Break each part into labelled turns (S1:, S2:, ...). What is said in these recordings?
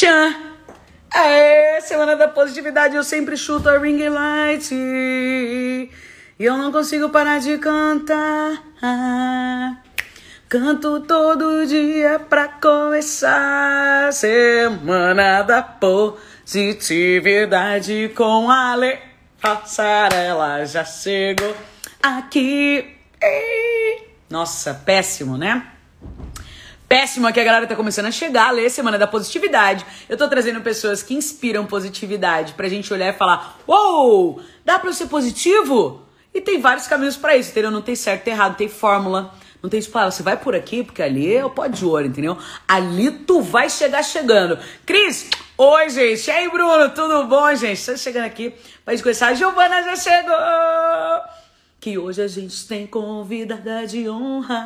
S1: Tchan! Semana da positividade, eu sempre chuto a ring light. E eu não consigo parar de cantar. Canto todo dia pra começar. Semana da positividade com a Le Passarela já chegou aqui. Nossa, péssimo, né? Péssimo aqui, a galera tá começando a chegar, ler Semana da Positividade. Eu tô trazendo pessoas que inspiram positividade pra gente olhar e falar: Uou, dá pra eu ser positivo? E tem vários caminhos para isso, entendeu? Não tem certo e errado, tem fórmula. Não tem tipo, ah, você vai por aqui, porque ali é o pó de ouro, entendeu? Ali tu vai chegar chegando. Cris, oi, gente. E aí, Bruno, tudo bom, gente? Tô chegando aqui pra gente conhecer. A Giovana já chegou! Que hoje a gente tem convidada de honra.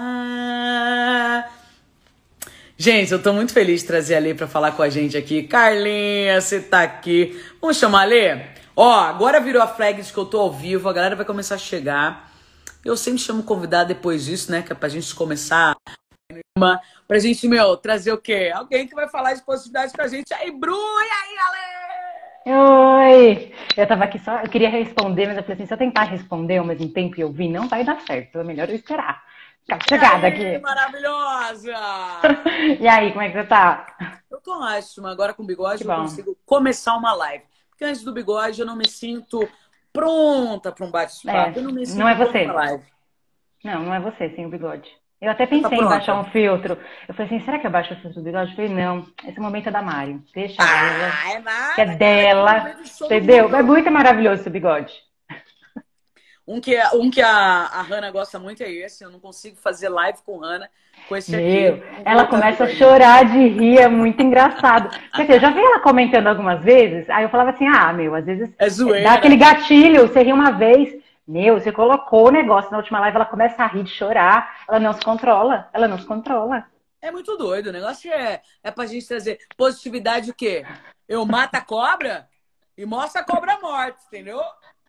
S1: Gente, eu tô muito feliz de trazer a Lê pra falar com a gente aqui. Carlinha, você tá aqui. Vamos chamar a Lê? Ó, agora virou a flag de que eu tô ao vivo, a galera vai começar a chegar. Eu sempre chamo convidado depois disso, né? Que é pra gente começar. Pra gente, meu, trazer o quê? Alguém que vai falar de positividade com a gente. Aí, Bru, e aí,
S2: Ale? Oi! Eu tava aqui só, eu queria responder, mas eu falei assim, se eu tentar responder ao mesmo tempo e ouvir, não vai dar certo. É melhor eu esperar. Ficar chegada aqui.
S1: Maravilhosa!
S2: e aí, como é que você tá?
S1: Eu tô ótima. Agora com bigode que eu bom. consigo começar uma live. Porque antes do bigode eu não me sinto pronta para um bate-papo.
S2: É, não, não é você. Não, não é você sem o bigode. Eu até tá pensei tá em baixar um filtro. Eu falei assim, será que eu baixo o filtro do bigode? Eu falei, não, esse momento é da Mari. Deixa
S1: ah, ela. É nada,
S2: que é dela. É entendeu? É muito maravilhoso esse bigode.
S1: Um que, um que a, a Hanna gosta muito é esse. Eu não consigo fazer live com Hanna com esse
S2: Meu, aqui. Ela começa a chorar de rir, é muito engraçado. Quer dizer, eu já vi ela comentando algumas vezes, aí eu falava assim, ah, meu, às vezes
S1: é zoeira.
S2: dá aquele gatilho, você ri uma vez, meu, você colocou o negócio na última live, ela começa a rir de chorar, ela não se controla, ela não se controla.
S1: É muito doido, o negócio é, é pra gente trazer positividade o quê? Eu mato a cobra e mostro a cobra morta, entendeu?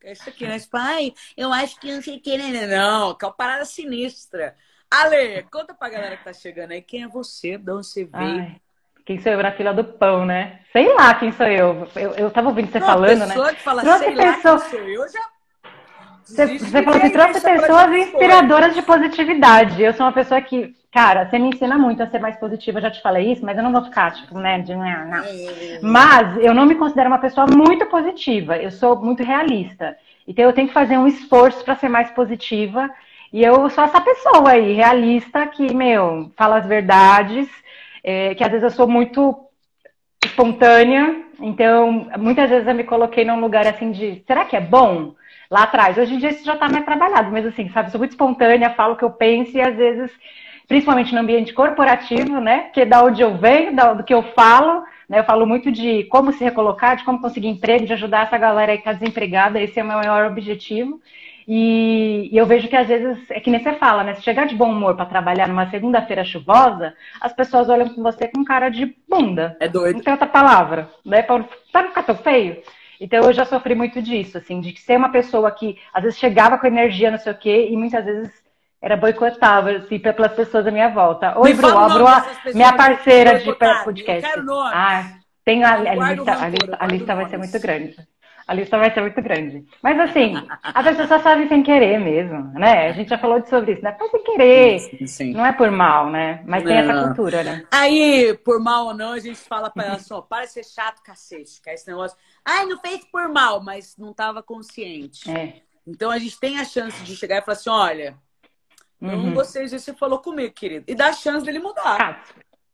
S1: É isso aqui, né? Pai, eu acho que não sei o que, né? Não, que é uma parada sinistra. Ale, conta pra galera que tá chegando aí quem é você, de onde você veio. Ai,
S2: quem sou eu na fila do pão, né? Sei lá quem sou eu. Eu, eu tava ouvindo você
S1: não,
S2: falando,
S1: né?
S2: pessoa
S1: que fala, trouxe sei pessoa... lá quem sou eu, já...
S2: Você, você falou que trouxe pessoas inspiradoras de positividade. Eu sou uma pessoa que, cara, você me ensina muito a ser mais positiva, eu já te falei isso, mas eu não vou ficar, tipo, né, de não, não. Mas eu não me considero uma pessoa muito positiva, eu sou muito realista. Então eu tenho que fazer um esforço para ser mais positiva e eu sou essa pessoa aí, realista, que, meu, fala as verdades, é, que às vezes eu sou muito espontânea, então muitas vezes eu me coloquei num lugar assim de, será que é bom? Lá atrás. Hoje em dia isso já está mais trabalhado, mas assim, sabe, sou muito espontânea, falo o que eu penso e às vezes, principalmente no ambiente corporativo, né, que é da onde eu venho, do que eu falo, né, eu falo muito de como se recolocar, de como conseguir emprego, de ajudar essa galera aí que está desempregada, esse é o meu maior objetivo. E, e, eu vejo que às vezes, é que nem você fala, né? Se chegar de bom humor para trabalhar numa segunda-feira chuvosa, as pessoas olham com você com cara de bunda.
S1: É doido.
S2: Não tem outra palavra, né? Pra, pra não ficar tão feio. Então eu já sofri muito disso, assim, de ser uma pessoa que às vezes chegava com energia, não sei o quê, e muitas vezes era boicotável, assim, pelas pessoas à minha volta. Oi, Bru, a Bru, minha parceira de podcast. Ah, tem a, a, lista, a lista, a lista vai ser muito grande. A lista vai ser muito grande. Mas assim, a pessoa só sabe sem querer mesmo, né? A gente já falou sobre isso, né? Faz sem querer. Sim, sim. Não é por mal, né? Mas não. tem essa cultura, né?
S1: Aí, por mal ou não, a gente fala pra ela só, para de ser chato, cacete. Que é esse negócio. Ai, não fez por mal, mas não estava consciente.
S2: É.
S1: Então a gente tem a chance de chegar e falar assim: olha, não uhum. gostei disso você falou comigo, querido. E dá a chance dele mudar.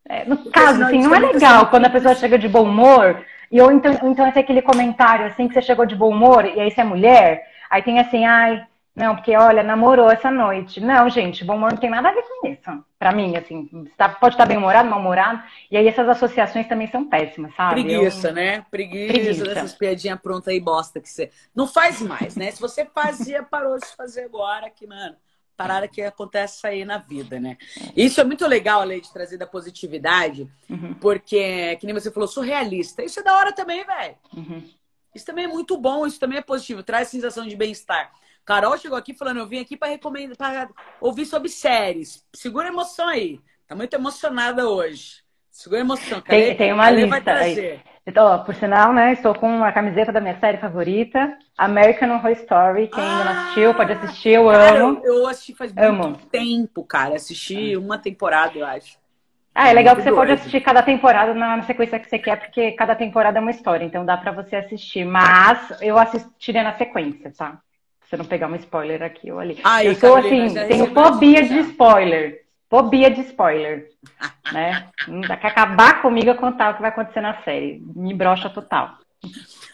S2: É, no Porque caso, assim, não é legal quando a pessoa chega de bom humor e ou então, então é aquele comentário assim que você chegou de bom humor e aí você é mulher, aí tem assim, ai, não, porque olha, namorou essa noite. Não, gente, bom humor não tem nada a ver com isso. Pra mim, assim, tá, pode estar bem humorado, mal humorado. E aí essas associações também são péssimas, sabe?
S1: Preguiça, Eu... né? Preguiça, Preguiça. dessas piadinhas prontas aí, bosta que você. Não faz mais, né? Se você fazia, parou de fazer agora, que, mano parada que acontece aí na vida, né? Isso é muito legal, a lei de trazer da positividade, uhum. porque, que nem você falou, sou realista. Isso é da hora também, velho. Uhum. Isso também é muito bom, isso também é positivo, traz sensação de bem-estar. Carol chegou aqui falando, eu vim aqui para recomendar, para ouvir sobre séries. Segura a emoção aí. Tá muito emocionada hoje. Segura a emoção.
S2: Tem, tem uma lista aí. Então, por sinal, né, estou com a camiseta da minha série favorita, American Horror Story. Quem ainda não assistiu, pode assistir, eu
S1: cara,
S2: amo.
S1: Eu, eu assisti faz amo. muito tempo, cara. Assisti uma temporada, eu acho.
S2: Ah, é legal que você doido. pode assistir cada temporada na sequência que você quer, porque cada temporada é uma história, então dá para você assistir. Mas eu assistiria na sequência, tá? você não pegar um spoiler aqui ou ali. Ai, eu sou assim, tenho fobia de spoiler. Fobia de spoiler. né? Quer acabar comigo a contar o que vai acontecer na série. Me brocha total.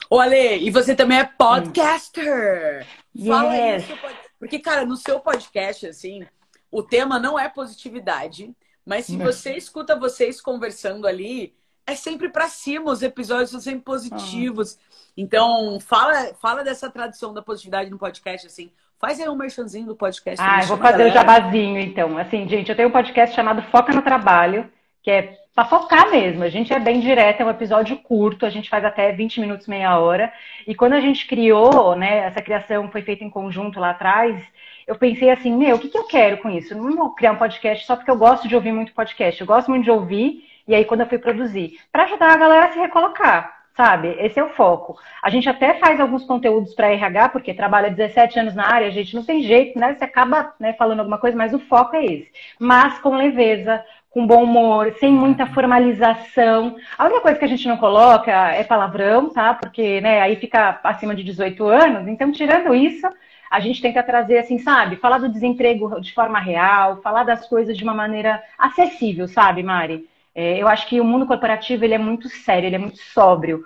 S1: Ô, Ale, e você também é podcaster. Hum. Fala yes. isso. Porque, cara, no seu podcast, assim, o tema não é positividade, mas se você escuta vocês conversando ali, é sempre para cima, os episódios são sempre positivos. Uhum. Então, fala, fala dessa tradição da positividade no podcast, assim. Faz aí um merchanzinho do podcast.
S2: Ah, eu vou fazer o jabazinho, então. Assim, gente, eu tenho um podcast chamado Foca no Trabalho, que é para focar mesmo. A gente é bem direto, é um episódio curto, a gente faz até 20 minutos, meia hora. E quando a gente criou, né, essa criação foi feita em conjunto lá atrás, eu pensei assim, meu, o que, que eu quero com isso? Eu não vou criar um podcast só porque eu gosto de ouvir muito podcast. Eu gosto muito de ouvir e aí, quando eu fui produzir, para ajudar a galera a se recolocar, sabe? Esse é o foco. A gente até faz alguns conteúdos para RH, porque trabalha 17 anos na área, a gente não tem jeito, né? Você acaba né, falando alguma coisa, mas o foco é esse. Mas com leveza, com bom humor, sem muita formalização. A única coisa que a gente não coloca é palavrão, tá? Porque né, aí fica acima de 18 anos. Então, tirando isso, a gente tenta trazer, assim, sabe? Falar do desemprego de forma real, falar das coisas de uma maneira acessível, sabe, Mari? É, eu acho que o mundo corporativo ele é muito sério, ele é muito sóbrio.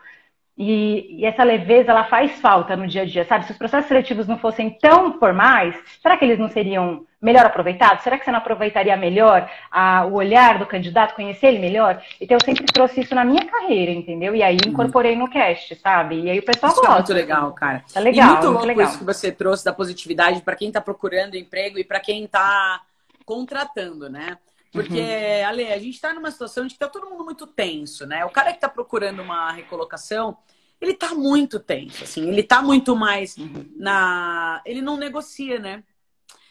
S2: E, e, essa leveza ela faz falta no dia a dia, sabe? Se os processos seletivos não fossem tão formais, será que eles não seriam melhor aproveitados? Será que você não aproveitaria melhor a, o olhar do candidato, conhecer ele melhor? Então eu sempre trouxe isso na minha carreira, entendeu? E aí incorporei no cast, sabe? E aí o pessoal
S1: isso
S2: gosta.
S1: É muito legal, cara.
S2: Tá legal.
S1: E muito louco
S2: legal.
S1: isso que você trouxe da positividade para quem está procurando emprego e para quem está contratando, né? Porque, uhum. Ale, a gente está numa situação de que tá todo mundo muito tenso, né? O cara que está procurando uma recolocação, ele tá muito tenso, assim. Ele tá muito mais uhum. na... Ele não negocia, né?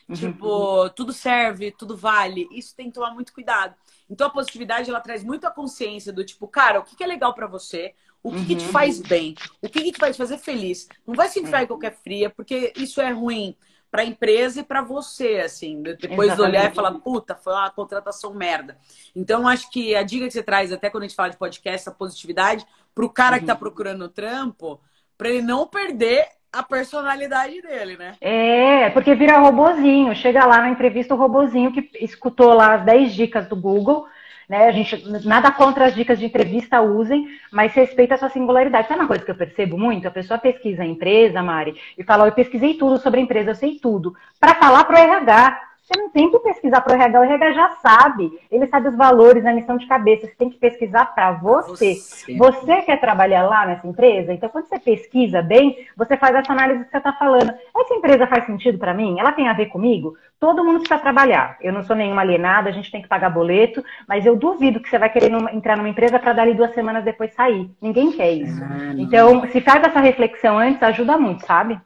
S1: Uhum. Tipo, tudo serve, tudo vale. Isso tem que tomar muito cuidado. Então, a positividade, ela traz muito a consciência do tipo, cara, o que, é legal para você? O que, que, te uhum. faz bem? O que, que te faz fazer feliz? Não vai se enfiar em qualquer fria, porque isso é ruim para a empresa e para você, assim, depois Exatamente. olhar e falar, puta, foi uma contratação merda. Então, acho que a dica que você traz, até quando a gente fala de podcast, a positividade, para o cara tá uhum. que está procurando trampo, para ele não perder a personalidade dele, né?
S2: É, porque vira robozinho. Chega lá na entrevista o robozinho que escutou lá as 10 dicas do Google né? A gente nada contra as dicas de entrevista usem, mas respeita a sua singularidade. Sabe uma coisa que eu percebo muito? A pessoa pesquisa a empresa, Mari, e fala: eu pesquisei tudo sobre a empresa, eu sei tudo, para falar para o RH. Você não tem que pesquisar para o RH, o RH já sabe. Ele sabe os valores, a missão de cabeça. Você tem que pesquisar para você. você. Você quer trabalhar lá nessa empresa? Então, quando você pesquisa bem, você faz essa análise que você está falando. Essa empresa faz sentido para mim? Ela tem a ver comigo? Todo mundo precisa trabalhar. Eu não sou nenhuma alienada, a gente tem que pagar boleto, mas eu duvido que você vai querer entrar numa empresa para dali duas semanas depois sair. Ninguém quer isso. Ah, então, se faz essa reflexão antes, ajuda muito, sabe?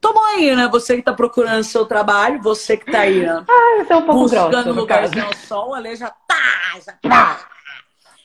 S1: Toma aí, né? Você que tá procurando seu trabalho, você que tá aí, né?
S2: Ah, eu sou um pouco
S1: Buscando lugarzinho ao sol, Ale já tá, já tá.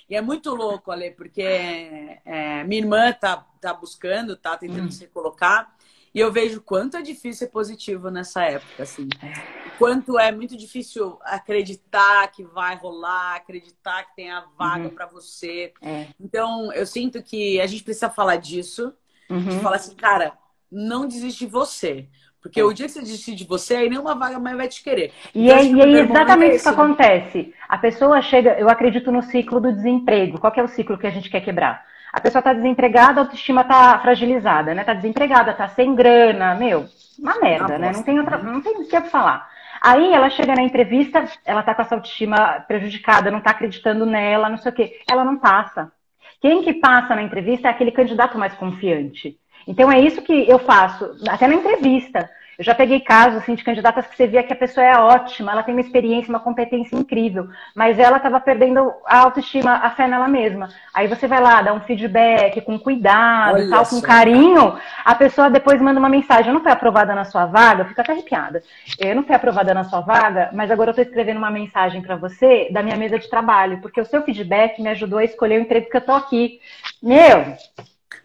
S1: E é muito louco, Ale, porque é, minha irmã tá, tá buscando, tá tentando hum. se colocar. E eu vejo quanto é difícil ser positivo nessa época, assim. É. Quanto é muito difícil acreditar que vai rolar, acreditar que tem a vaga uhum. para você. É. Então, eu sinto que a gente precisa falar disso. Uhum. De falar assim, cara, não desiste de você. Porque é. o dia que você desistir de você, aí nenhuma vaga mais vai te querer.
S2: E, então, é, e aí exatamente isso que acontece. A pessoa chega, eu acredito no ciclo do desemprego. Qual é o ciclo que a gente quer quebrar? A pessoa está desempregada, a autoestima está fragilizada, né? Está desempregada, está sem grana, meu, uma merda, né? Não tem outra, não tem o que falar. Aí ela chega na entrevista, ela está com essa autoestima prejudicada, não está acreditando nela, não sei o quê. Ela não passa. Quem que passa na entrevista é aquele candidato mais confiante. Então é isso que eu faço, até na entrevista. Eu já peguei casos assim, de candidatas que você via que a pessoa é ótima, ela tem uma experiência, uma competência incrível, mas ela estava perdendo a autoestima, a fé nela mesma. Aí você vai lá, dá um feedback com cuidado, Olha tal, com carinho, a pessoa depois manda uma mensagem, eu não fui aprovada na sua vaga, fica até arrepiada. Eu não fui aprovada na sua vaga, mas agora eu estou escrevendo uma mensagem para você da minha mesa de trabalho, porque o seu feedback me ajudou a escolher o emprego que eu tô aqui. Meu,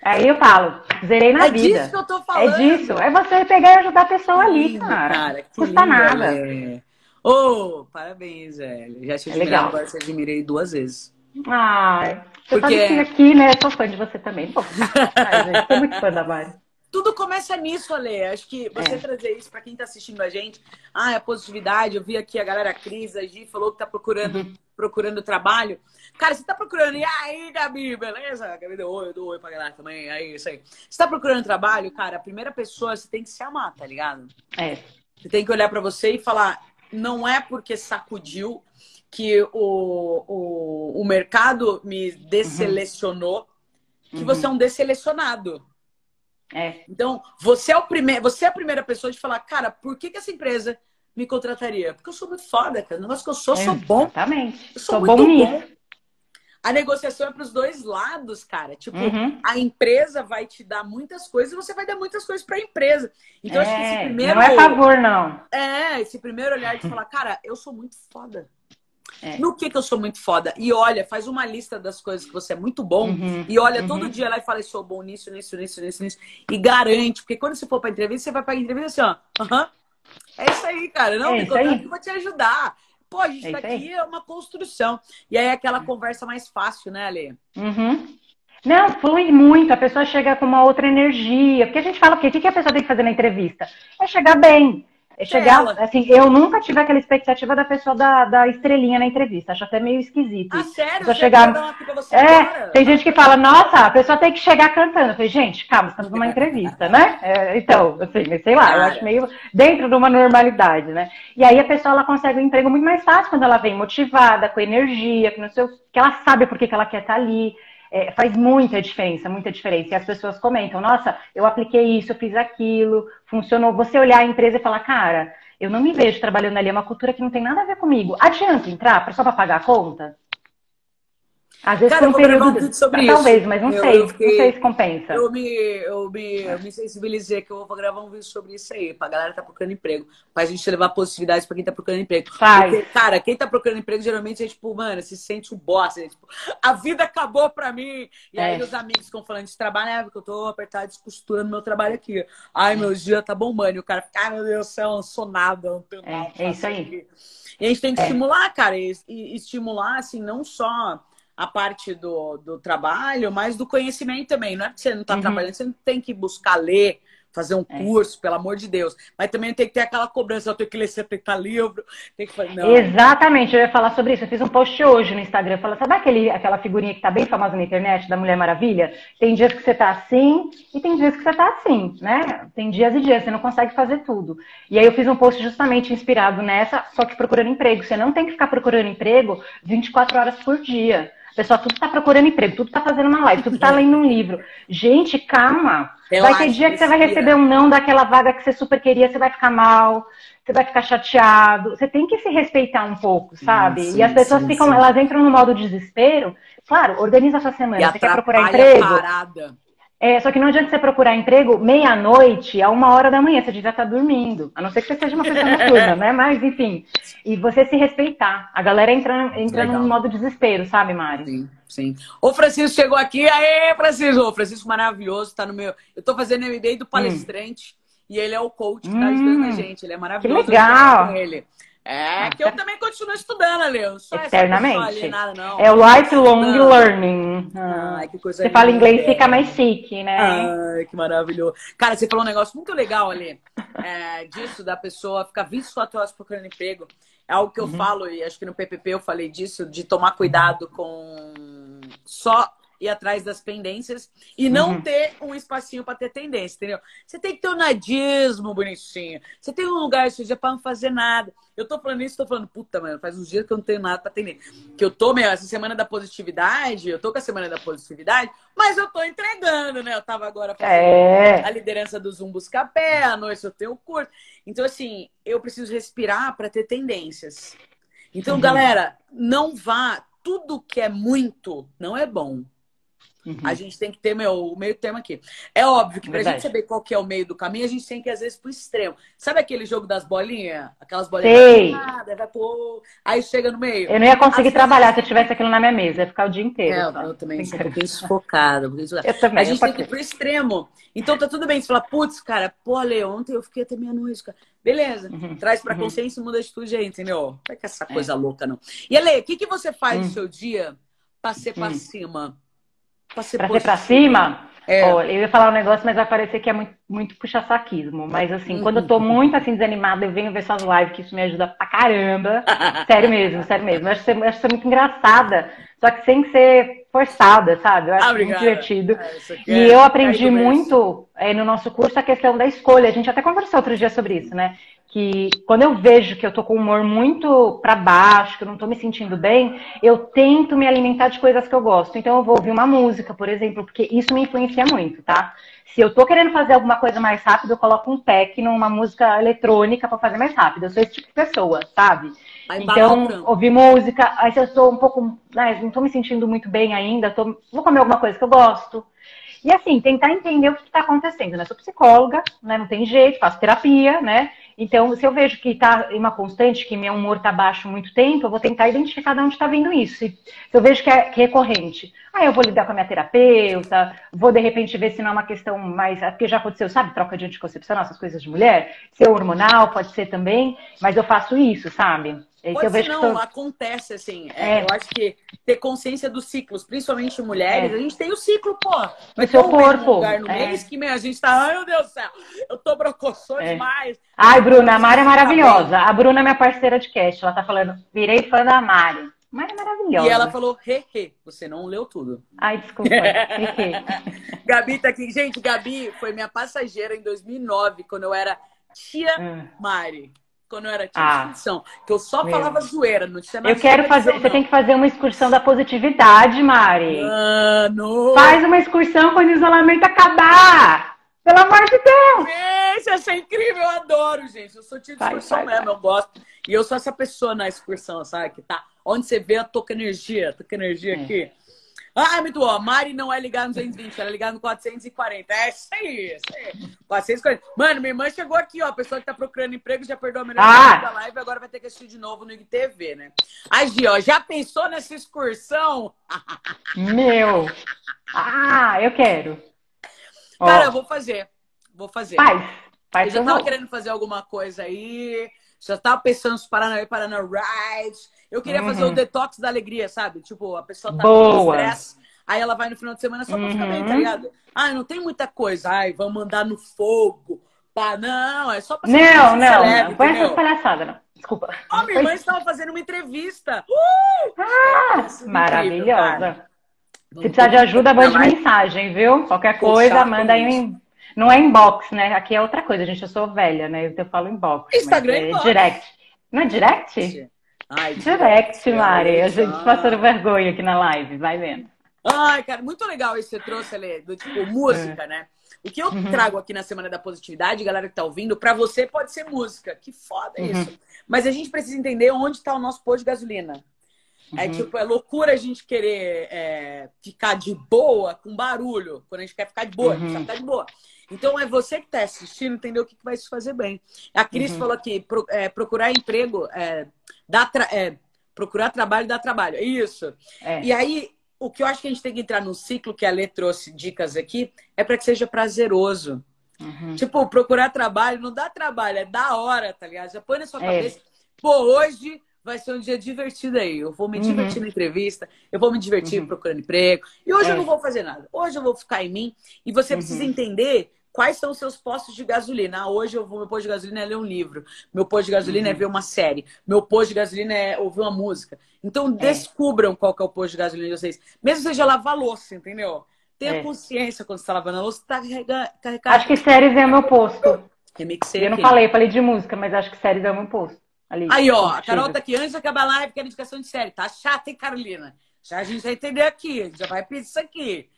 S2: Aí eu falo, zerei na
S1: é
S2: vida.
S1: É disso que eu tô falando.
S2: É disso. É você pegar e ajudar a pessoa ali, cara. cara Custa lindo, nada.
S1: Ô, oh, parabéns, velho. Já te admirei, é agora te admirei duas vezes.
S2: Ai, você Porque... sabe que aqui, né? Sou fã de você também. Pô, ai, sou muito fã da Mari.
S1: Tudo começa nisso, Ale. Acho que você é. trazer isso para quem tá assistindo a gente. Ah, a positividade. Eu vi aqui a galera Cris, a Gi falou que tá procurando, uhum. procurando trabalho. Cara, você tá procurando. E aí, Gabi, beleza? Gabi deu oi, eu dou oi pra galera também. Aí, isso aí. Você tá procurando trabalho, cara, a primeira pessoa você tem que se amar, tá ligado?
S2: É.
S1: Você tem que olhar para você e falar: não é porque sacudiu que o, o, o mercado me desselecionou uhum. que você é um desselecionado.
S2: É.
S1: Então, você é o primeiro, você é a primeira pessoa de falar, cara, por que, que essa empresa me contrataria? Porque eu sou muito foda, cara. O negócio que eu sou, sou bom.
S2: Exatamente.
S1: Eu sou, sou muito bom. bom a negociação é para os dois lados, cara. Tipo, uhum. a empresa vai te dar muitas coisas e você vai dar muitas coisas para a empresa. Então,
S2: é, acho que esse é, primeiro. Não é favor, não.
S1: É, esse primeiro olhar de falar, cara, eu sou muito foda. É. No que, que eu sou muito foda? E olha, faz uma lista das coisas que você é muito bom. Uhum, e olha uhum. todo dia lá e fala, sou bom nisso, nisso, nisso, nisso, nisso. E garante, porque quando você for pra entrevista, você vai pra entrevista assim, ó. Aham. É isso aí, cara. Não, é me contrato que vou te ajudar. Pô, a gente é tá aqui, é uma construção. E aí é aquela conversa mais fácil, né, Ale?
S2: Uhum. Não, flui muito, a pessoa chega com uma outra energia. Porque a gente fala o quê? O que a pessoa tem que fazer na entrevista? É chegar bem, chegar, ela. assim, eu nunca tive aquela expectativa da pessoa da, da estrelinha na entrevista. Acho até meio esquisito.
S1: Ah, sério?
S2: Você chegar... é, tem gente que fala, nossa, a pessoa tem que chegar cantando. Eu falei, gente, calma, estamos numa entrevista, né? É, então, assim, sei lá, eu acho meio dentro de uma normalidade, né? E aí a pessoa ela consegue um emprego muito mais fácil quando ela vem motivada, com energia, que, não sei, que ela sabe por que ela quer estar ali é, faz muita diferença, muita diferença. E as pessoas comentam, nossa, eu apliquei isso, eu fiz aquilo, funcionou. Você olhar a empresa e falar, cara, eu não me vejo trabalhando ali, é uma cultura que não tem nada a ver comigo. Adianta entrar só para pagar a conta? Às vezes Cara, um período. Sobre Talvez, isso. mas não eu, sei. Eu fiquei, não sei se compensa.
S1: Eu me, eu, me, eu me sensibilizei que eu vou gravar um vídeo sobre isso aí, pra galera que tá procurando emprego. Pra gente levar possibilidades pra quem tá procurando emprego.
S2: Faz. Porque,
S1: cara, quem tá procurando emprego geralmente é tipo, mano, se sente um bosta. É, tipo, a vida acabou pra mim. E aí é. os amigos ficam falando de trabalho, é porque eu tô apertado de costura no meu trabalho aqui. Ai, meu dia tá bombando. E o cara fica, ai meu Deus do céu, eu não sou nada, não tenho
S2: nada. É, é isso aí.
S1: E a gente tem que é. estimular, cara, e, e estimular, assim, não só a parte do, do trabalho, mas do conhecimento também. Não é que você não está uhum. trabalhando, você não tem que buscar ler, fazer um é. curso, pelo amor de Deus. Mas também tem que ter aquela cobrança, eu tenho que ler 70 livros, tem que fazer. Não.
S2: Exatamente, eu ia falar sobre isso. Eu fiz um post hoje no Instagram. Falei, sabe aquele, aquela figurinha que está bem famosa na internet, da Mulher Maravilha? Tem dias que você está assim e tem dias que você está assim, né? Tem dias e dias, você não consegue fazer tudo. E aí eu fiz um post justamente inspirado nessa, só que procurando emprego. Você não tem que ficar procurando emprego 24 horas por dia pessoal tudo está procurando emprego, tudo está fazendo uma live, tudo está lendo um livro. Gente, calma. Relaxa, vai ter dia que você vai receber um não daquela vaga que você super queria, você vai ficar mal, você vai ficar chateado. Você tem que se respeitar um pouco, sabe? Sim, e as pessoas sim, ficam, sim. elas entram no modo desespero. Claro, organiza a sua semana.
S1: E
S2: você quer procurar emprego?
S1: Parada.
S2: É, só que não adianta você procurar emprego meia-noite a uma hora da manhã, você devia estar dormindo. A não ser que você seja uma pessoa noturna, né? Mas, enfim. E você se respeitar. A galera entra, entra num modo desespero, sabe, Mari?
S1: Sim, sim. O Francisco chegou aqui. Aê, Francisco! O Francisco maravilhoso, tá no meu. Eu tô fazendo MBA do hum. palestrante. Hum. E ele é o coach que tá ajudando a hum. gente. Ele é maravilhoso.
S2: Que legal!
S1: Ele. É, que eu também continuo estudando, ali.
S2: Eternamente.
S1: Nada, não.
S2: É o lifelong não. learning.
S1: Ah, que coisa
S2: você fala inglês, fica mais chique, né?
S1: Ai, que maravilhoso. Cara, você falou um negócio muito legal ali. É, disso, da pessoa ficar 24 horas procurando emprego. É algo que eu uhum. falo, e acho que no PPP eu falei disso, de tomar cuidado com só ir atrás das pendências e não
S2: Uhum.
S1: ter um espacinho pra ter tendência, entendeu? Você tem que ter um nadismo bonitinho. Você tem um lugar esse dia pra não fazer nada. Eu tô falando isso, tô falando, puta, mano, faz uns dias que eu não tenho nada pra atender. Que eu tô, meu, essa semana da positividade, eu tô com a semana da positividade, mas eu tô entregando, né? Eu tava agora fazendo
S2: É.
S1: a liderança do Zoom Buscapé, à noite eu tenho o curso. Então, assim, eu preciso respirar para ter tendências. Então,
S2: Uhum.
S1: galera, não vá. Tudo que é muito não é bom.
S2: Uhum.
S1: A gente tem que ter meu, o meio termo aqui. É óbvio que pra
S2: Verdade.
S1: gente saber qual que é o meio do caminho, a gente tem que ir, às vezes, pro extremo. Sabe aquele jogo das bolinhas? Aquelas bolinhas.
S2: Sei.
S1: Ah, vai pro... Aí chega no meio.
S2: Eu não ia conseguir trabalhar se eu tivesse aquilo na minha mesa. Ia ficar o dia inteiro.
S1: É, eu também sou um pouquinho sufocada.
S2: Eu também.
S1: A gente tem que ir pro extremo. Então tá tudo bem. Você fala, putz, cara, pô, Ale, ontem eu fiquei até meia-noite, cara. Beleza.
S2: Uhum,
S1: Traz pra
S2: uhum.
S1: consciência e muda a atitude aí, entendeu? Não é que essa coisa louca, não. E Ale, o que, que você faz no
S2: Hum.
S1: seu dia pra ser pra
S2: Hum.
S1: cima? Pra ser
S2: Pra ser pra cima,
S1: É.
S2: Olha, eu ia falar um negócio, mas vai parecer que é muito, muito puxa-saquismo. Mas assim, quando eu tô muito assim desanimada, eu venho ver suas lives, que isso me ajuda pra caramba. Sério mesmo, sério mesmo. Eu acho que você, eu acho que você é muito engraçada, só que sem ser forçada, sabe? Eu acho
S1: Ah,
S2: muito divertido.
S1: É, isso aqui
S2: E
S1: é
S2: eu aprendi muito é, no nosso curso a questão da escolha. A gente até conversou outro dia sobre isso, né? Que quando eu vejo que eu tô com o humor muito pra baixo, que eu não tô me sentindo bem, eu tento me alimentar de coisas que eu gosto. Então eu vou ouvir uma música, por exemplo, porque isso me influencia muito, tá? Se eu tô querendo fazer alguma coisa mais rápido, eu coloco um techno, uma música eletrônica pra fazer mais rápido. Eu sou esse tipo de pessoa, sabe?
S1: Aí
S2: Então,
S1: frango.
S2: ouvir música, aí se eu estou um pouco, né, não tô me sentindo muito bem ainda, tô, vou comer alguma coisa que eu gosto. E assim, tentar entender o que está acontecendo, né? Sou psicóloga, né? Não tem jeito, faço terapia, né? Então, se eu vejo que está em uma constante, que meu humor está baixo muito tempo, eu vou tentar identificar de onde está vindo isso. Se eu vejo que é, que é recorrente, aí eu vou lidar com a minha terapeuta, vou de repente ver se não é uma questão mais. Porque já aconteceu, sabe? Troca de anticoncepção, essas coisas de mulher. Ser hormonal, pode ser também, mas eu faço isso, sabe? E se
S1: Pode
S2: eu
S1: ser não,
S2: tô-
S1: acontece assim. É,
S2: É.
S1: Eu acho que ter consciência dos ciclos, principalmente mulheres,
S2: É.
S1: a gente tem o ciclo, pô.
S2: Do seu
S1: ter um
S2: corpo,
S1: lugar no
S2: é.
S1: mês que a gente tá, ai meu Deus do céu, eu tô brocossô
S2: É.
S1: demais.
S2: Ai, Bruna, a Mari é maravilhosa. A Bruna é minha parceira de cast. Ela tá falando, virei fã da Mari. Mari é maravilhosa.
S1: E ela falou, he, he, você não leu tudo.
S2: Ai, desculpa.
S1: Gabi tá aqui. Gente, Gabi foi minha passageira em 2009, quando eu era tia
S2: Hum.
S1: Mari. Quando eu era tia
S2: Ah.
S1: de extinção. Que eu só
S2: Meu.
S1: falava zoeira, não tinha nada
S2: Eu quero fazer. Você tem que fazer uma excursão da positividade, Mari.
S1: Mano!
S2: Faz uma excursão quando o isolamento acabar. Pelo amor de Deus.
S1: Gente, essa é incrível, eu adoro, gente. Eu sou tia de
S2: Vai,
S1: excursão
S2: vai,
S1: mesmo, eu gosto. E eu sou essa pessoa na excursão, sabe? Que tá onde você vê, eu tô com energia, tô com energia
S2: É.
S1: aqui. Ah, muito bom. A Mari não é ligar no 220, ela é ligar no 440. É isso aí, isso aí. 440. Mano, minha irmã chegou aqui, ó. A pessoa que tá procurando emprego já perdeu a melhor
S2: Ah.
S1: da live, agora vai ter que assistir de novo no IGTV, né? Aí, Gi, ó, já pensou nessa excursão?
S2: Meu. Ah, eu quero. Ó,
S1: Cara, eu vou fazer. Vou fazer.
S2: Faz.
S1: Eu
S2: Faz
S1: já
S2: eu
S1: tava
S2: vou.
S1: querendo fazer alguma coisa aí. Já tava pensando nos Paranauê, Paraná Rides. Eu queria fazer
S2: Uhum.
S1: o detox da alegria, sabe? Tipo, a pessoa tá
S2: Boa.
S1: com estresse, aí ela vai no final de semana só pra ficar bem, tá
S2: Uhum.
S1: ligado? Ai, não tem muita coisa. Ai, vamos andar no fogo. Pá, não, é só pra
S2: Não,
S1: ser
S2: não,
S1: celebra,
S2: não. Põe essas palhaçadas, não. Desculpa.
S1: Ó, minha irmã estava fazendo uma entrevista. Uh!
S2: Ah,
S1: é incrível,
S2: maravilhosa. Se
S1: Vamos
S2: precisar de ajuda, mande mensagem, viu? Qualquer coisa, manda aí um. Não é inbox, né? Aqui é outra coisa, gente. Eu sou velha, né? Eu falo inbox.
S1: Instagram é
S2: é
S1: inbox.
S2: direct. Não é direct?
S1: Ai,
S2: Direct, Mari. A gente passando vergonha aqui na live, vai vendo.
S1: Ai, cara, muito legal isso que você trouxe, Ale, do tipo música, né? O que eu
S2: Uhum.
S1: trago aqui na Semana da Positividade, galera que tá ouvindo, pra você pode ser música. Que foda
S2: Uhum.
S1: isso. Mas a gente precisa entender onde tá o nosso posto de gasolina. É
S2: Uhum.
S1: tipo, é loucura a gente querer é, ficar de boa com barulho. Quando a gente quer ficar de boa, a gente
S2: Uhum.
S1: precisa ficar de boa. Então é você que tá assistindo entender o que que vai te fazer bem. A Cris
S2: Uhum.
S1: falou aqui, pro- é, procurar emprego, é, dá tra- é, procurar trabalho dá trabalho. É Isso.
S2: É.
S1: E aí, o que eu acho que a gente tem que entrar num ciclo que a Lê trouxe dicas aqui é para que seja prazeroso.
S2: Uhum.
S1: Tipo, procurar trabalho não dá trabalho, é da hora, tá ligado? Já põe na sua
S2: É.
S1: cabeça. Pô, hoje vai ser um dia divertido aí. Eu vou me
S2: Uhum.
S1: divertir na entrevista, eu vou me divertir
S2: Uhum.
S1: procurando emprego. E hoje
S2: É.
S1: eu não vou fazer nada. Hoje eu vou ficar em mim. E você
S2: Uhum.
S1: precisa entender quais são os seus postos de gasolina? Ah, hoje eu vou, meu posto de gasolina é ler um livro. Meu posto de gasolina é uhum. é ver uma série. Meu posto de gasolina é ouvir uma música. Então, é. descubram qual é o posto de gasolina de vocês. Mesmo seja lavar louça, entendeu? Tenha é. consciência quando você está lavando a louça, está carregando.
S2: Acho que séries é o meu posto. Remixei eu não falei, falei de música, mas acho que séries é o meu posto.
S1: Ali, Aí, ó, a Carol tá aqui antes de acabar a live, quer indicação de série. Tá chata, hein, Carolina? Já a gente vai entender aqui, já vai pedir isso aqui.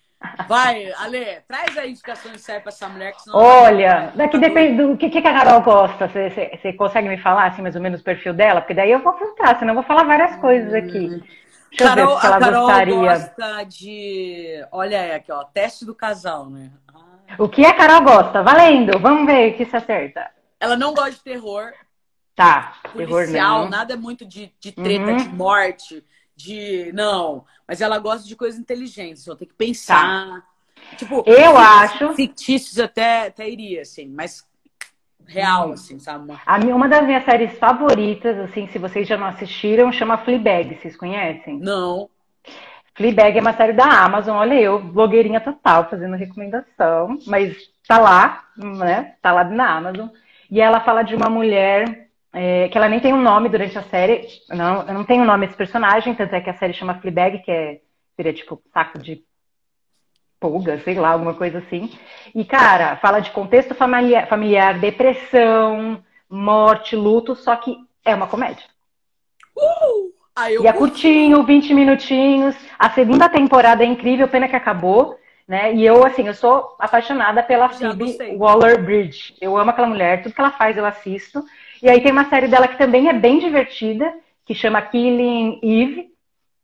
S1: Vai, Ale, traz a indicação de série pra essa mulher. Que
S2: Olha, daqui depende do que, que a Carol gosta. Você, consegue me falar, assim, mais ou menos o perfil dela? Porque daí eu vou filtrar, senão eu vou falar várias coisas aqui. Hum.
S1: Deixa Carol, a Carol gostaria. gosta de... Olha aqui, ó, teste do casal, né?
S2: Ah. O que a Carol gosta? Valendo, vamos ver que se acerta.
S1: Ela não gosta de terror.
S2: Tá,
S1: policial, terror não. nada muito de, de treta, uhum. de morte de. Não, mas ela gosta de coisas inteligentes, então tem que pensar. Tá. Tipo,
S2: eu acho.
S1: Fictícios até, até iria, assim, mas real, hum. assim, sabe?
S2: A minha, uma das minhas séries favoritas, assim, se vocês já não assistiram, chama Fleabag, vocês conhecem?
S1: Não.
S2: Fleabag é uma série da Amazon, olha eu, blogueirinha total, fazendo recomendação, mas tá lá, né? Tá lá na Amazon. E ela fala de uma mulher é, que ela nem tem um nome durante a série. Não, eu não tenho o um nome desse personagem, tanto é que a série chama Fleabag, que é, seria tipo saco de pulga, sei lá, alguma coisa assim. E, cara, fala de contexto familiar, familiar depressão, morte, luto, só que é uma comédia.
S1: Uh!
S2: e é curtinho, 20 minutinhos. A segunda temporada é incrível, pena que acabou. Né? E eu, assim, eu sou apaixonada pela Phoebe Waller-Bridge. Eu amo aquela mulher, tudo que ela faz eu assisto. E aí tem uma série dela que também é bem divertida, que chama Killing Eve,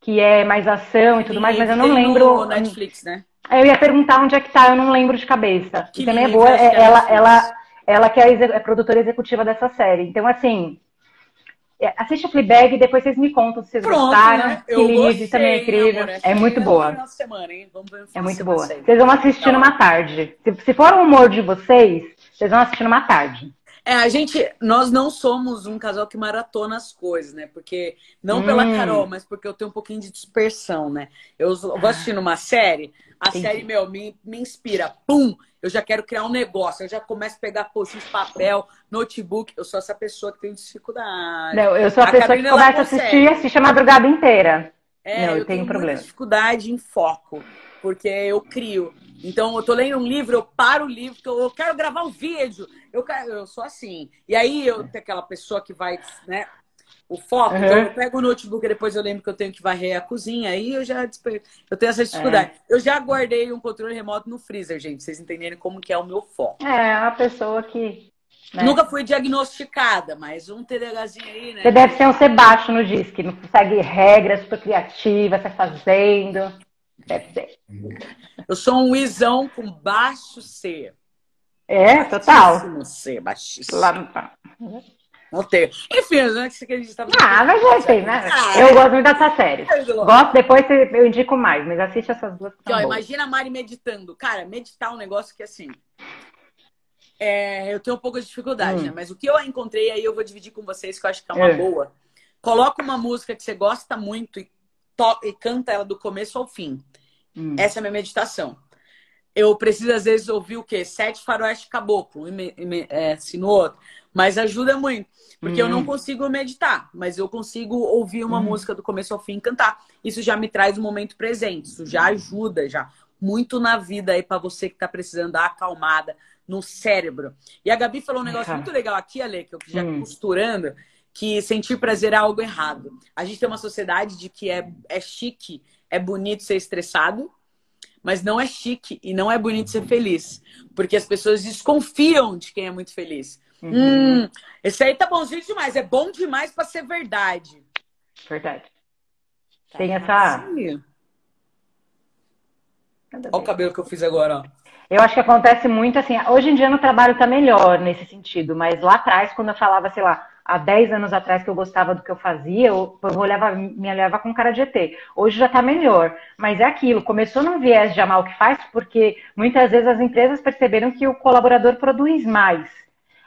S2: que é mais ação e tudo mais, mas eu não lembro.
S1: No Netflix, né?
S2: Eu ia perguntar onde é que tá, eu não lembro de cabeça. Que também é boa, é, é ela, ela, ela que é a produtora executiva dessa série. Então, assim, é, assiste a Fleabag e depois vocês me contam se vocês Pronto, gostaram. Né? Killing Eve também é incrível. Amor, é muito boa.
S1: Semana,
S2: é muito boa. Vocês vão assistir numa tarde. Se, se for o humor de vocês, vocês vão assistir numa tarde.
S1: É, a gente, nós não somos um casal que maratona as coisas, né? Porque, não hum. pela Carol, mas porque eu tenho um pouquinho de dispersão, né? Eu vou assistindo uma série, a Entendi. série, meu, me, me inspira. Pum! Eu já quero criar um negócio, eu já começo a pegar post de papel, notebook. Eu sou essa pessoa que tem dificuldade.
S2: Não, eu sou a, a pessoa que começa a assistir e assiste a madrugada inteira.
S1: É, não, eu, eu tenho, tenho problema. dificuldade em foco, porque eu crio. Então, eu tô lendo um livro, eu paro o livro, eu, quero gravar um vídeo. Eu, quero, eu sou assim. E aí, eu tenho aquela pessoa que vai, né? O foco. Uhum. Então, eu pego o notebook e depois eu lembro que eu tenho que varrer a cozinha. Aí eu já eu tenho essa dificuldade. É. Eu já guardei um controle remoto no freezer, gente. Vocês entenderem como que é o meu foco.
S2: É, é uma pessoa que
S1: né? Nunca fui diagnosticada, mas um TDAHzinho aí, né?
S2: Você deve ser um Sebastião no disque, não segue regras, super criativa, sai fazendo. Ser.
S1: Eu sou um isão com baixo C.
S2: É, total.
S1: C, baixíssimo. Lá no... Não tem. Enfim, né, que você acreditava.
S2: Ah, mas já tem, né? Ah, eu é. gosto muito dessa série. Gosto, depois eu indico mais, mas assiste essas duas.
S1: Que, ó, imagina a Mari meditando. Cara, meditar é um negócio que assim. É, eu tenho um pouco de dificuldade, hum. né? Mas o que eu encontrei aí eu vou dividir com vocês, que eu acho que é uma é. boa. Coloca uma música que você gosta muito e, e canta ela do começo ao fim. Hum. Essa é a minha meditação. Eu preciso, às vezes, ouvir o quê? Sete faroeste caboclo, é, assim no outro. Mas ajuda muito. Porque eu não hum. consigo meditar, mas eu consigo ouvir uma hum. música do começo ao fim e cantar. Isso já me traz um momento presente. Isso já ajuda, já. Muito na vida aí para você que tá precisando dar acalmada no cérebro. E a Gabi falou um negócio muito legal aqui, Ale, que eu já hum. costurando, que sentir prazer é algo errado. A gente tem uma sociedade de que é, é chique é bonito ser estressado, mas não é chique e não é bonito ser feliz. Porque as pessoas desconfiam de quem é muito feliz. Uhum. Hum, esse aí tá bonzinho demais. É bom demais para ser verdade.
S2: Verdade. Tá Tem essa.
S1: Olha o cabelo que eu fiz agora, ó.
S2: Eu acho que acontece muito assim. Hoje em dia no trabalho tá melhor nesse sentido, mas lá atrás, quando eu falava, sei lá, há 10 anos atrás que eu gostava do que eu fazia, eu, eu olhava, me olhava com cara de ET. Hoje já está melhor. Mas é aquilo, começou num viés de amar o que faz, porque muitas vezes as empresas perceberam que o colaborador produz mais.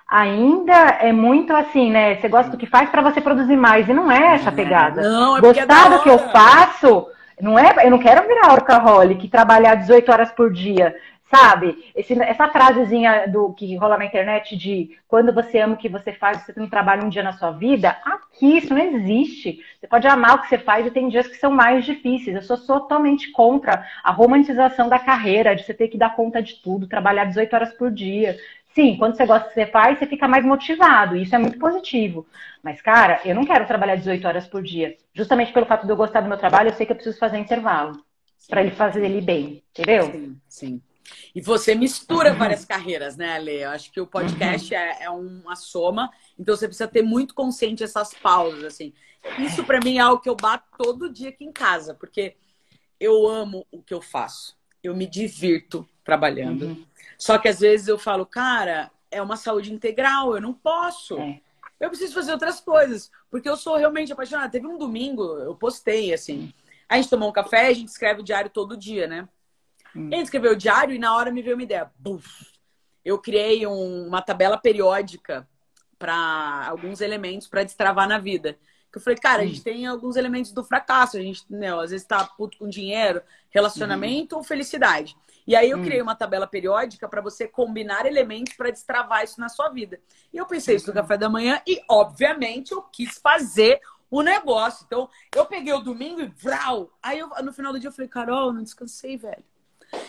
S2: Ainda é muito assim, né? Você gosta do que faz para você produzir mais. E não é essa pegada.
S1: Não, é
S2: Gostar é do que eu faço, não é, eu não quero virar orcaholic, trabalhar 18 horas por dia. Sabe? Esse, essa frasezinha do que rola na internet de quando você ama o que você faz, você não trabalha um dia na sua vida, aqui isso não existe. Você pode amar o que você faz e tem dias que são mais difíceis. Eu sou totalmente contra a romantização da carreira, de você ter que dar conta de tudo, trabalhar 18 horas por dia. Sim, quando você gosta do que você faz, você fica mais motivado. Isso é muito positivo. Mas, cara, eu não quero trabalhar 18 horas por dia. Justamente pelo fato de eu gostar do meu trabalho, eu sei que eu preciso fazer intervalo. para ele fazer ele bem, entendeu?
S1: Sim, sim. E você mistura várias carreiras, né, Ale? Eu acho que o podcast uhum. é, é, uma soma, então você precisa ter muito consciente essas pausas, assim. Isso para mim é algo que eu bato todo dia aqui em casa, porque eu amo o que eu faço. Eu me divirto trabalhando. Uhum. Só que às vezes eu falo, cara, é uma saúde integral, eu não posso. É. Eu preciso fazer outras coisas, porque eu sou realmente apaixonada. Teve um domingo, eu postei assim. A gente tomou um café, a gente escreve o diário todo dia, né? Hum. Ele escreveu o diário e na hora me veio uma ideia. Buf! Eu criei um, uma tabela periódica para alguns elementos para destravar na vida. Que eu falei, cara, a gente hum. tem alguns elementos do fracasso. A gente, né, às vezes tá puto com dinheiro, relacionamento uhum. ou felicidade. E aí eu hum. criei uma tabela periódica para você combinar elementos para destravar isso na sua vida. E eu pensei isso no café da manhã e, obviamente, eu quis fazer o negócio. Então, eu peguei o domingo e vral. Aí eu, no final do dia eu falei, Carol, não descansei, velho.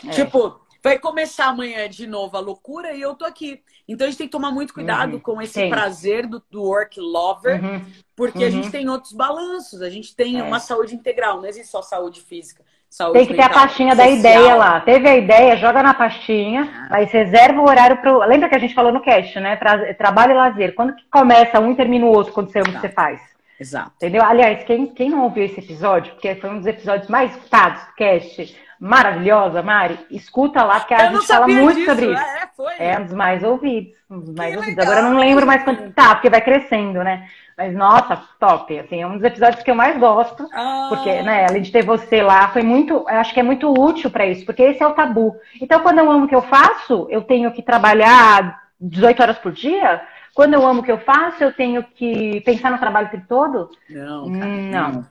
S1: É. Tipo, vai começar amanhã de novo a loucura e eu tô aqui. Então a gente tem que tomar muito cuidado uhum. com esse Sim. prazer do, do, work lover, uhum. porque uhum. a gente tem outros balanços, a gente tem é. uma saúde integral, não existe só saúde física. Saúde
S2: tem que ter a pastinha social. da ideia lá. Teve a ideia, joga na pastinha, ah. aí você reserva o horário pro. Lembra que a gente falou no cast, né? Tra... Trabalho e lazer. Quando que começa um e termina o outro quando você, você faz?
S1: Exato.
S2: Entendeu? Aliás, quem, quem não ouviu esse episódio, porque foi um dos episódios mais escutados do cast, maravilhosa, Mari, escuta lá, porque a eu gente fala muito disso. sobre isso. É, foi. é um dos mais ouvidos. Um dos mais ouvidos. Legal. Agora eu não lembro mais quanto tá, porque vai crescendo, né? Mas, nossa, top. Assim, é um dos episódios que eu mais gosto. Ah. Porque, né, além de ter você lá, foi muito. Eu acho que é muito útil para isso, porque esse é o tabu. Então, quando eu amo o que eu faço, eu tenho que trabalhar 18 horas por dia. Quando eu amo o que eu faço, eu tenho que pensar no trabalho o tempo todo?
S1: Não, cara, não. não.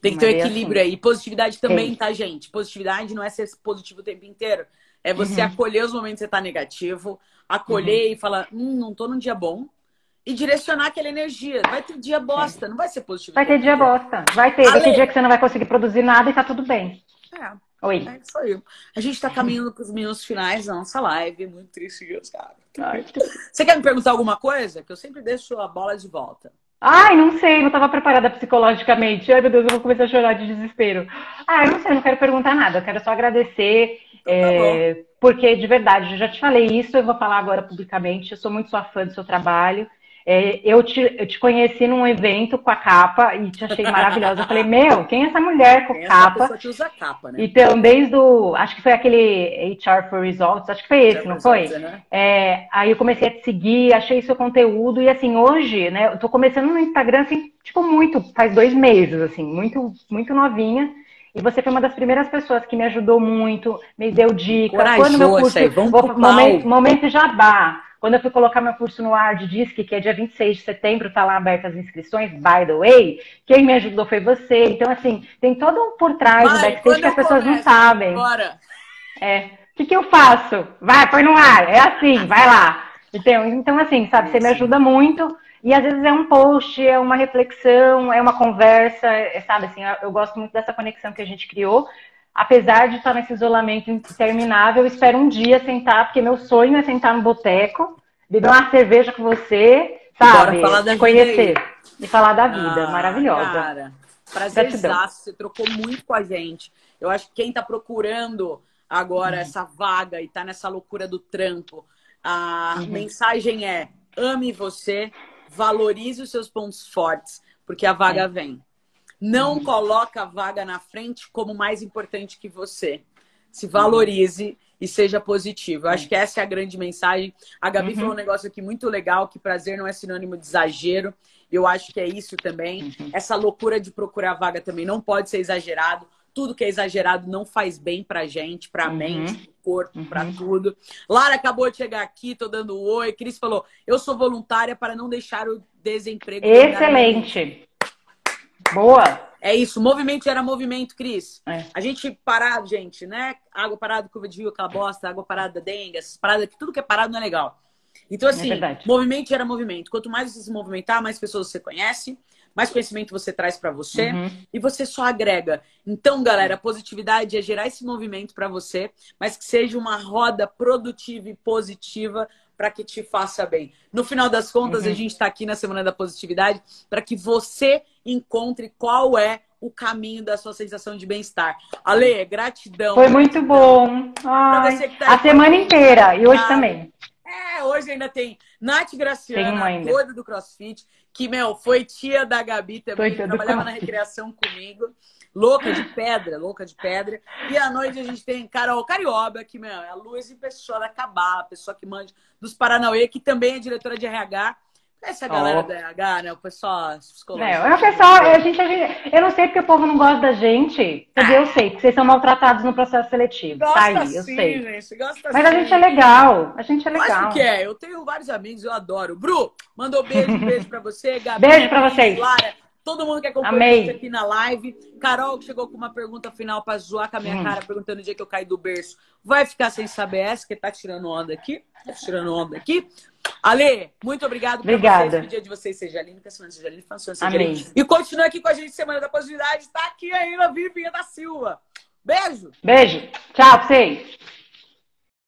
S1: Tem que ter um é equilíbrio assim. aí. Positividade também, tá, gente? Positividade não é ser positivo o tempo inteiro. É você uhum. acolher os momentos que você tá negativo, acolher uhum. e falar, hum, não tô num dia bom. E direcionar aquela energia. Vai ter dia bosta, é. não vai ser positivo.
S2: Vai ter dia bosta. Vai ter. Vai ter dia que você não vai conseguir produzir nada e tá tudo bem.
S1: É. Oi. É isso aí. A gente tá caminhando pros minutos finais da nossa live. Muito triste, Deus, cara. Ai, você quer me perguntar alguma coisa? Que eu sempre deixo a bola de volta.
S2: Ai, não sei, não estava preparada psicologicamente. Ai, meu Deus, eu vou começar a chorar de desespero. Ah, eu não sei, não quero perguntar nada. Eu quero só agradecer. Então, tá é, porque, de verdade, eu já te falei isso, eu vou falar agora publicamente. Eu sou muito sua fã do seu trabalho. É, eu, te, eu te conheci num evento com a capa e te achei maravilhosa. Eu falei, meu, quem é essa mulher com quem capa?
S1: Que usa capa, né?
S2: Então, desde o. Acho que foi aquele HR for Results, acho que foi esse, não foi? Né? É, aí eu comecei a te seguir, achei seu conteúdo, e assim, hoje, né, eu tô começando no Instagram, assim, tipo, muito, faz dois meses, assim, muito, muito novinha. E você foi uma das primeiras pessoas que me ajudou muito, me deu dicas.
S1: Quando meu curso, aí, vamos vou,
S2: momento, momento jabá. Quando eu fui colocar meu curso no ar de DISC, que é dia 26 de setembro, tá lá abertas as inscrições, by the way, quem me ajudou foi você. Então, assim, tem todo um por trás do backstage que as pessoas começo, não sabem. Bora. É. O que, que eu faço? Vai, põe no ar. É assim, vai lá. Então, então assim, sabe, você me ajuda muito. E às vezes é um post, é uma reflexão, é uma conversa, é, sabe, assim, eu gosto muito dessa conexão que a gente criou apesar de estar nesse isolamento interminável, eu espero um dia sentar, porque meu sonho é sentar no boteco, beber uma cerveja com você, sabe? Falar da conhecer e falar da vida. Ah, Maravilhosa. Cara,
S1: prazerzaço, você trocou muito com a gente. Eu acho que quem está procurando agora uhum. essa vaga e está nessa loucura do trampo, a uhum. mensagem é: ame você, valorize os seus pontos fortes, porque a vaga é. vem. Não uhum. coloca a vaga na frente como mais importante que você. Se valorize uhum. e seja positivo. Eu acho que essa é a grande mensagem. A Gabi uhum. falou um negócio aqui muito legal, que prazer não é sinônimo de exagero. Eu acho que é isso também. Uhum. Essa loucura de procurar vaga também não pode ser exagerado. Tudo que é exagerado não faz bem pra gente, pra uhum. mente, pro corpo, pra uhum. tudo. Lara acabou de chegar aqui, tô dando um oi. Cris falou: eu sou voluntária para não deixar o desemprego.
S2: Excelente. Boa!
S1: É isso, movimento gera movimento, Cris.
S2: É.
S1: A gente parar, gente, né? Água parada, curva de rio, aquela bosta, água parada, dengue, essas paradas, tudo que é parado não é legal. Então, assim,
S2: verdade.
S1: movimento gera movimento. Quanto mais você se movimentar, mais pessoas você conhece, mais conhecimento você traz pra você
S2: Uhum.
S1: e você só agrega. Então, galera, a positividade é gerar esse movimento pra você, mas que seja uma roda produtiva e positiva para que te faça bem. No final das contas,
S2: Uhum.
S1: a gente está aqui na Semana da Positividade para que você encontre qual é o caminho da sua sensação de bem-estar. Ale, gratidão.
S2: Foi muito bom. Ai,
S1: que tá
S2: a semana inteira e hoje
S1: Ah,
S2: também.
S1: É, hoje ainda tem Nath Graciana, doida do CrossFit, que, meu, foi tia da Gabi também,
S2: do
S1: trabalhava na recreação comigo. Louca de pedra, louca de pedra. E à noite a gente tem Carol Carioba, que, meu, é a luz em pessoa da Cabá, a pessoa que manja dos Paranauê, que também é diretora de RH. Essa galera
S2: Ó.
S1: da RH, né? O pessoal
S2: Não,
S1: psicológico.
S2: é o pessoal, a gente, a gente- eu não sei porque o povo não gosta da gente. Eu sei, porque vocês são maltratados no processo seletivo.
S1: Gosta
S2: Tá aí, eu sei.
S1: gente. Gosta
S2: Mas a gente é legal. A gente é legal.
S1: Lógico que é. Eu tenho vários amigos, eu adoro. Bru, mandou beijo, beijo pra você. Gabi,
S2: Beijo pra vocês.
S1: Lara, todo mundo que acompanhou
S2: Amei.
S1: a gente aqui na live. Carol, que chegou com uma pergunta final pra zoar com a minha
S2: Hum.
S1: cara, perguntando o dia que eu caí do berço. Vai ficar sem saber essa, que tá tirando onda aqui. Tá tirando onda aqui. Ale, muito obrigado
S2: Obrigada.
S1: vocês. Que o dia de vocês seja lindo, que a semana seja linda, que a semana seja
S2: Amém.
S1: linda. E continue aqui com a gente, Semana da Positividade. Tá aqui ainda, Vivinha da Silva. Beijo!
S2: Beijo. Tchau pra vocês.